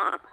mom.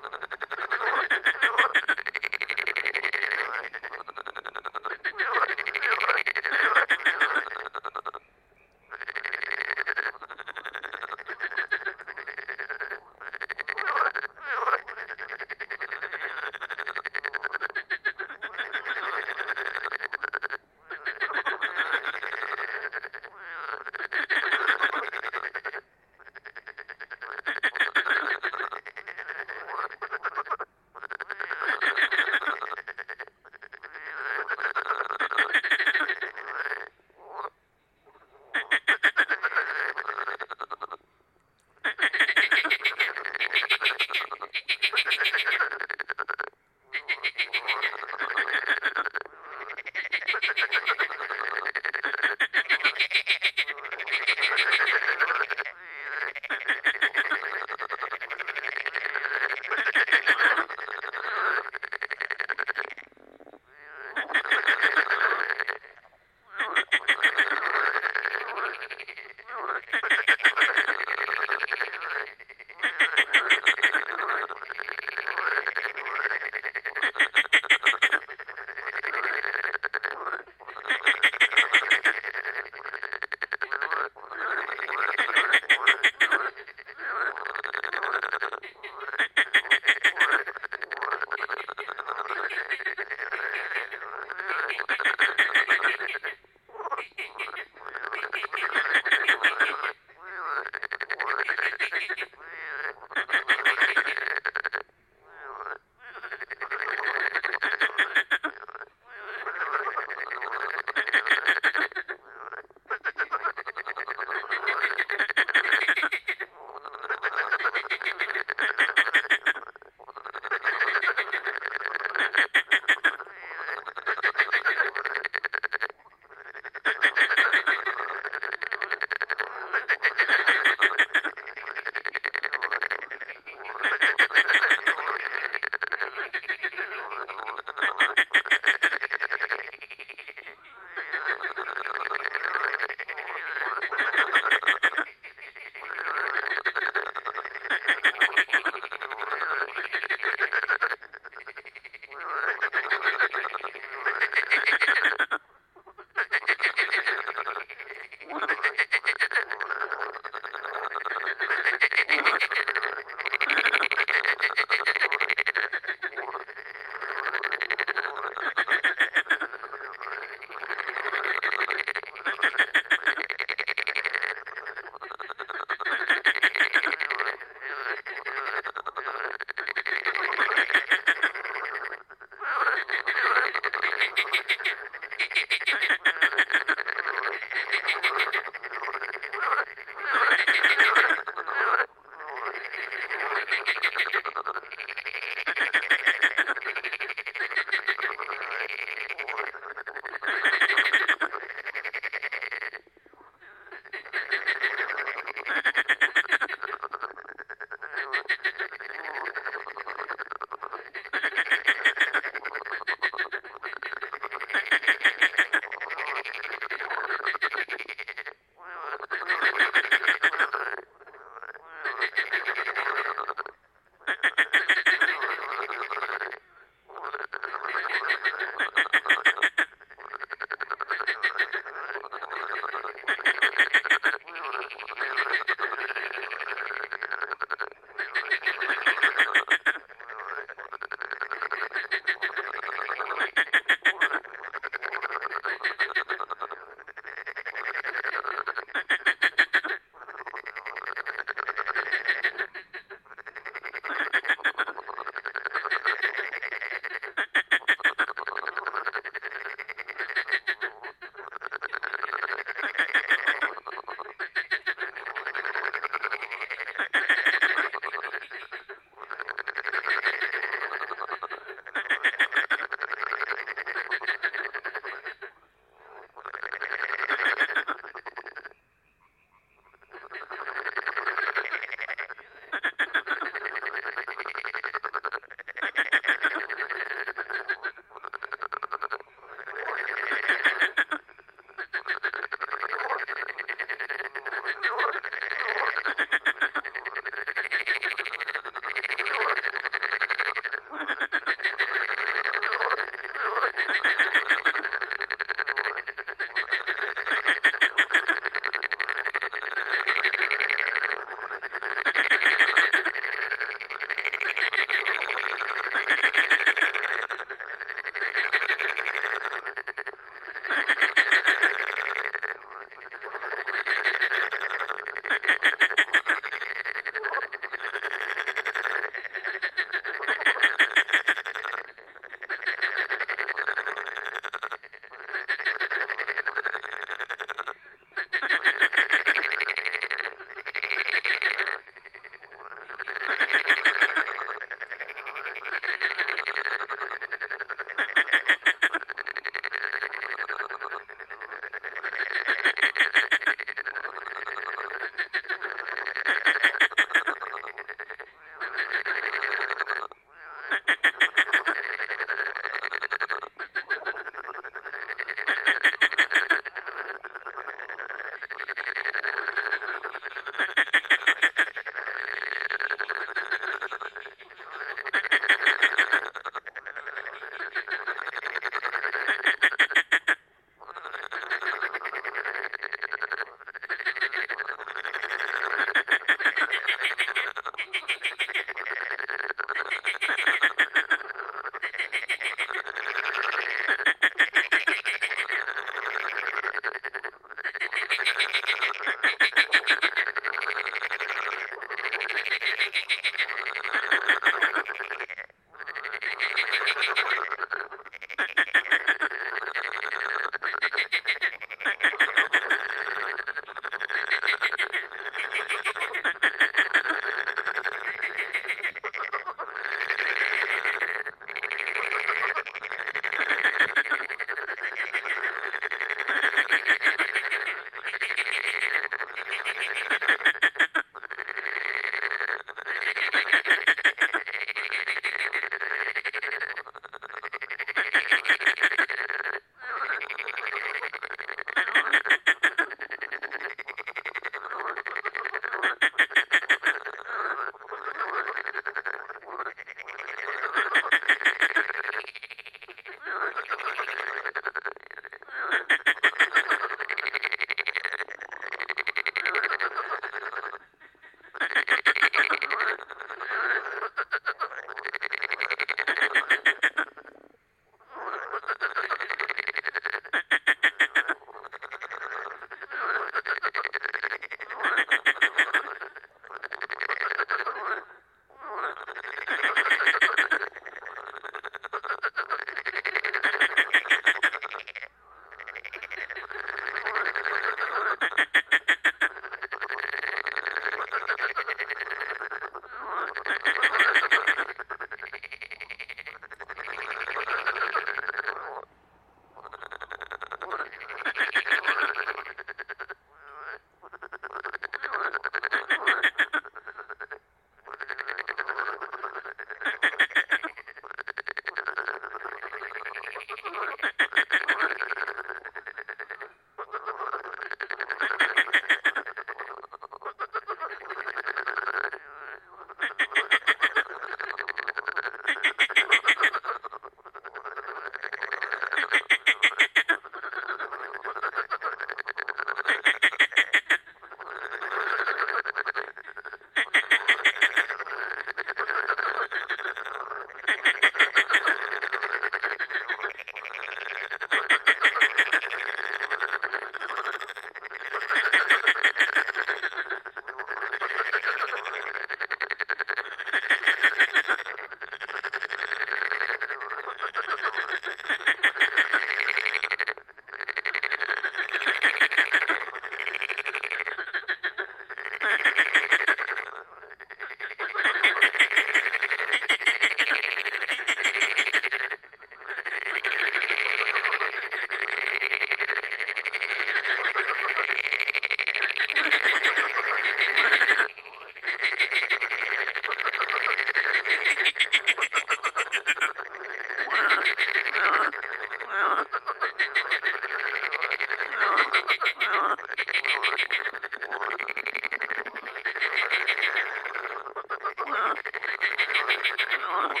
Ha ha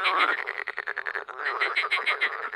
ha ha ha!